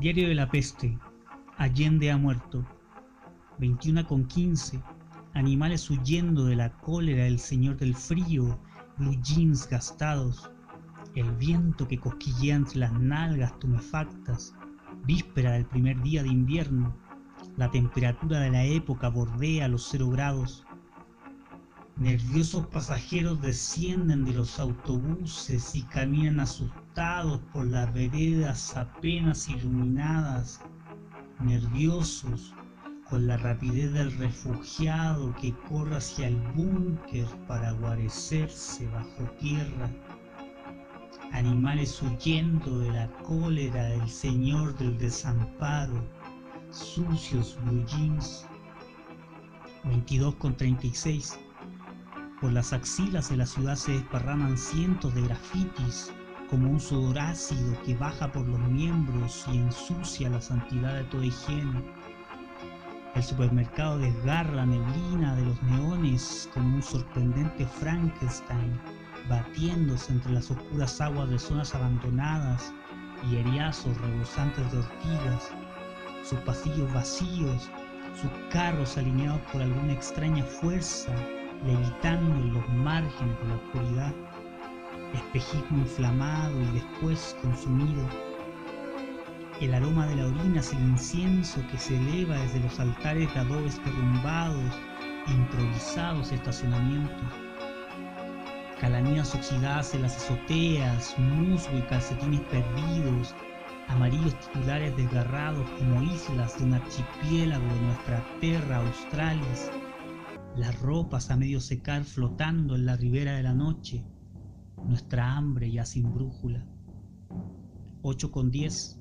Diario de la peste. Allende ha muerto. 21 con 15. Animales huyendo de la cólera del señor del frío. Blue jeans gastados. El viento que cosquillea entre las nalgas tumefactas. Víspera del primer día de invierno. La temperatura de la época bordea los cero grados. Nerviosos pasajeros descienden de los autobuses y caminan asustados por las veredas apenas iluminadas, nerviosos con la rapidez del refugiado que corre hacia el búnker para guarecerse bajo tierra. Animales huyendo de la cólera del señor del desamparo, sucios blue jeans. 22 con 36 por las axilas de la ciudad se desparraman cientos de grafitis, como un sudor ácido que baja por los miembros y ensucia la santidad de toda higiene. El supermercado desgarra la neblina de los neones como un sorprendente Frankenstein, batiéndose entre las oscuras aguas de zonas abandonadas y eriazos rebosantes de ortigas, sus pasillos vacíos, sus carros alineados por alguna extraña fuerza levitando en los márgenes de la oscuridad, espejismo inflamado y después consumido. El aroma de la orina es el incienso que se eleva desde los altares de adobes derrumbados, improvisados estacionamientos. Calanías oxidadas en las azoteas, musgo y calcetines perdidos, amarillos titulares desgarrados como islas de un archipiélago de nuestra tierra australis las ropas a medio secar flotando en la ribera de la noche, nuestra hambre ya sin brújula. 8 con 10.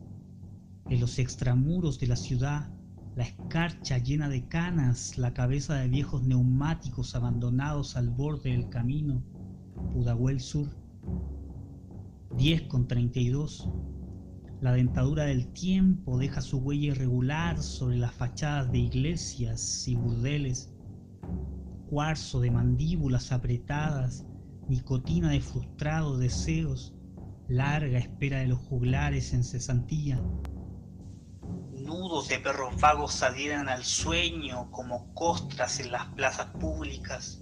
En los extramuros de la ciudad, la escarcha llena de canas, la cabeza de viejos neumáticos abandonados al borde del camino, Pudahuel Sur. 10 con 32. La dentadura del tiempo deja su huella irregular sobre las fachadas de iglesias y burdeles cuarzo de mandíbulas apretadas, nicotina de frustrados deseos, larga espera de los juglares en cesantía. Nudos de perros vagos adhieren al sueño como costras en las plazas públicas.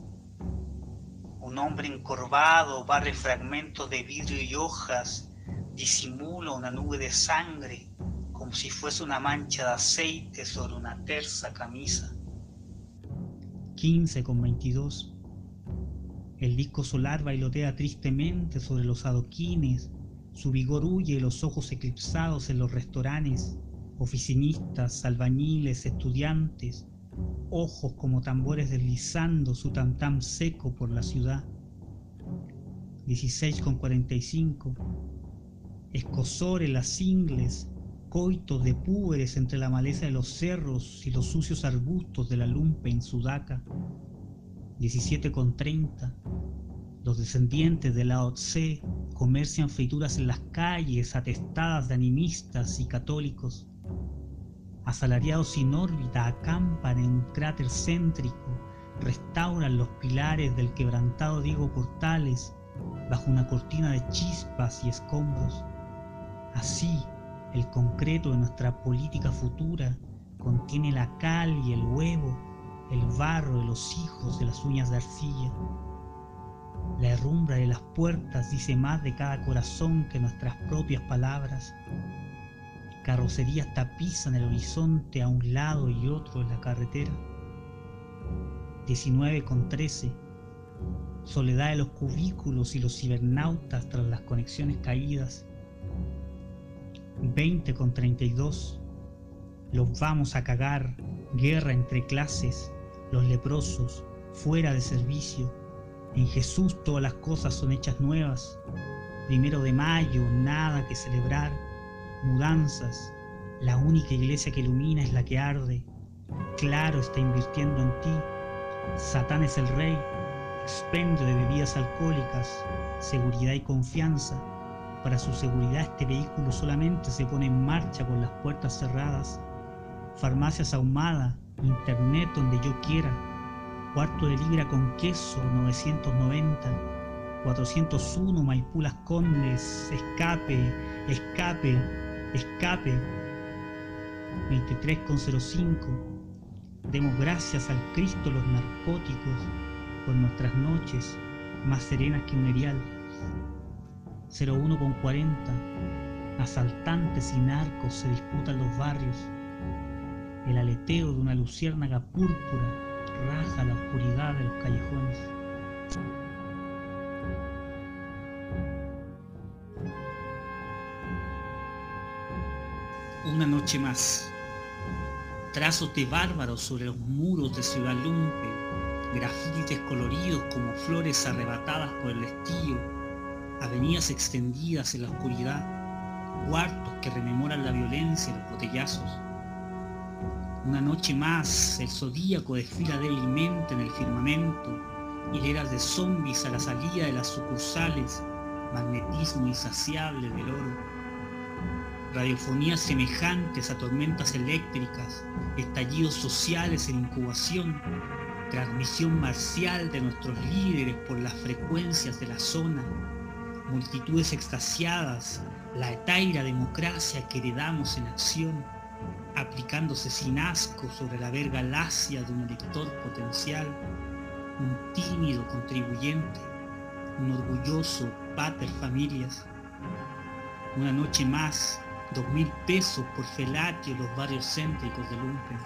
Un hombre encorvado barre fragmentos de vidrio y hojas, disimula una nube de sangre como si fuese una mancha de aceite sobre una tersa camisa. 15 con 22. El disco solar bailotea tristemente sobre los adoquines, su vigor huye los ojos eclipsados en los restaurantes, oficinistas, albañiles, estudiantes, ojos como tambores deslizando su tam seco por la ciudad. 16 con 45. Escosor en las ingles, coitos de púberes entre la maleza de los cerros y los sucios arbustos de la lumpe en Sudaca. 17 con 30. Los descendientes de Lao Tse comercian feituras en las calles atestadas de animistas y católicos. Asalariados sin órbita acampan en un cráter céntrico, restauran los pilares del quebrantado Diego Portales bajo una cortina de chispas y escombros. Así, el concreto de nuestra política futura contiene la cal y el huevo, el barro de los hijos de las uñas de arcilla. La herrumbra de las puertas dice más de cada corazón que nuestras propias palabras. Carrocerías tapizan el horizonte a un lado y otro de la carretera. 19 con 13. Soledad de los cubículos y los cibernautas tras las conexiones caídas 20 con 32. Los vamos a cagar, guerra entre clases, los leprosos, fuera de servicio. En Jesús todas las cosas son hechas nuevas. Primero de mayo, nada que celebrar. Mudanzas, la única iglesia que ilumina es la que arde. Claro está invirtiendo en ti. Satán es el rey, expendio de bebidas alcohólicas, seguridad y confianza para su seguridad este vehículo solamente se pone en marcha con las puertas cerradas. Farmacias ahumada, internet donde yo quiera, cuarto de libra con queso 990, 401 Maipú Las Condes, escape, escape, escape, 23,05. Demos gracias al Cristo los narcóticos por nuestras noches más serenas que un erial. 01,40. Asaltantes y narcos se disputan los barrios. El aleteo de una luciérnaga púrpura raja la oscuridad de los callejones. Una noche más. Trazos de bárbaros sobre los muros de Ciudad Lumpe, grafitis coloridos como flores arrebatadas por el estío, avenidas extendidas en la oscuridad, cuartos que rememoran la violencia y los botellazos. Una noche más, el zodíaco desfila débilmente en el firmamento, hileras de zombies a la salida de las sucursales, magnetismo insaciable del oro radiofonías semejantes a tormentas eléctricas, estallidos sociales en incubación, transmisión marcial de nuestros líderes por las frecuencias de la zona, multitudes extasiadas, la etaira democracia que heredamos en acción, aplicándose sin asco sobre la verga lacia de un elector potencial, un tímido contribuyente, un orgulloso pater familias. Una noche más dos mil pesos por felatio los barrios céntricos de Lumpen.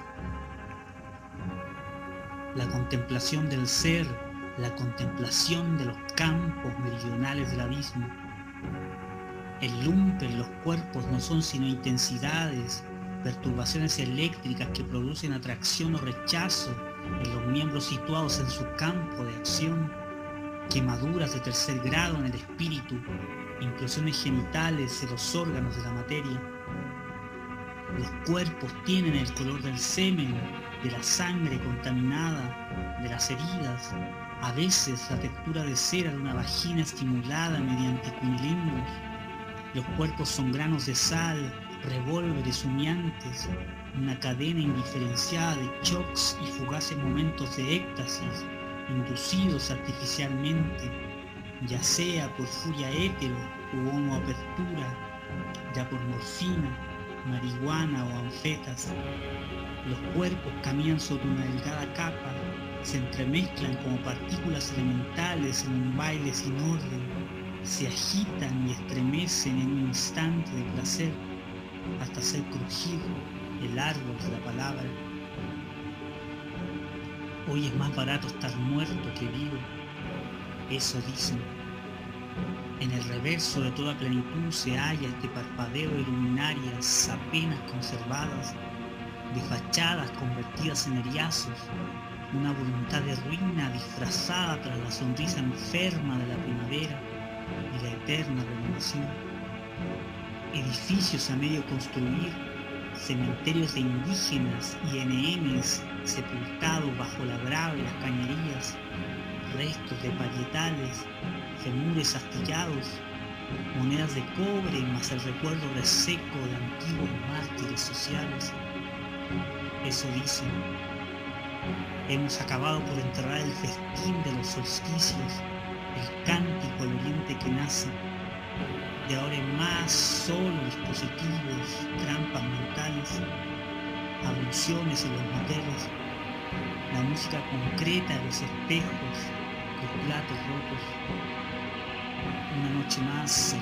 La contemplación del ser, la contemplación de los campos meridionales del abismo. El lumpen, los cuerpos no son sino intensidades, perturbaciones eléctricas que producen atracción o rechazo en los miembros situados en su campo de acción, quemaduras de tercer grado en el espíritu, inclusiones genitales en los órganos de la materia. Los cuerpos tienen el color del semen, de la sangre contaminada, de las heridas, a veces la textura de cera de una vagina estimulada mediante cunilingos. Los cuerpos son granos de sal, revólveres humeantes, una cadena indiferenciada de shocks y fugaces momentos de éxtasis, inducidos artificialmente ya sea por furia hétero u homoapertura, ya por morfina, marihuana o anfetas. Los cuerpos caminan sobre una delgada capa, se entremezclan como partículas elementales en un baile sin orden, se agitan y estremecen en un instante de placer hasta hacer crujir el árbol de la palabra. Hoy es más barato estar muerto que vivo eso dicen. En el reverso de toda plenitud se halla este parpadeo de luminarias apenas conservadas, de fachadas convertidas en eriazos, una voluntad de ruina disfrazada tras la sonrisa enferma de la primavera y la eterna renovación. Edificios a medio construir, cementerios de indígenas y NMs sepultados bajo la grave y las cañerías, restos de parietales, femures astillados, monedas de cobre más el recuerdo reseco de antiguos mártires sociales. Eso dicen. Hemos acabado por enterrar el festín de los solsticios, el cántico al oriente que nace. De ahora en más solo dispositivos, trampas mentales, abluciones en los moteles, la música concreta de los espejos, los platos rotos. Una noche más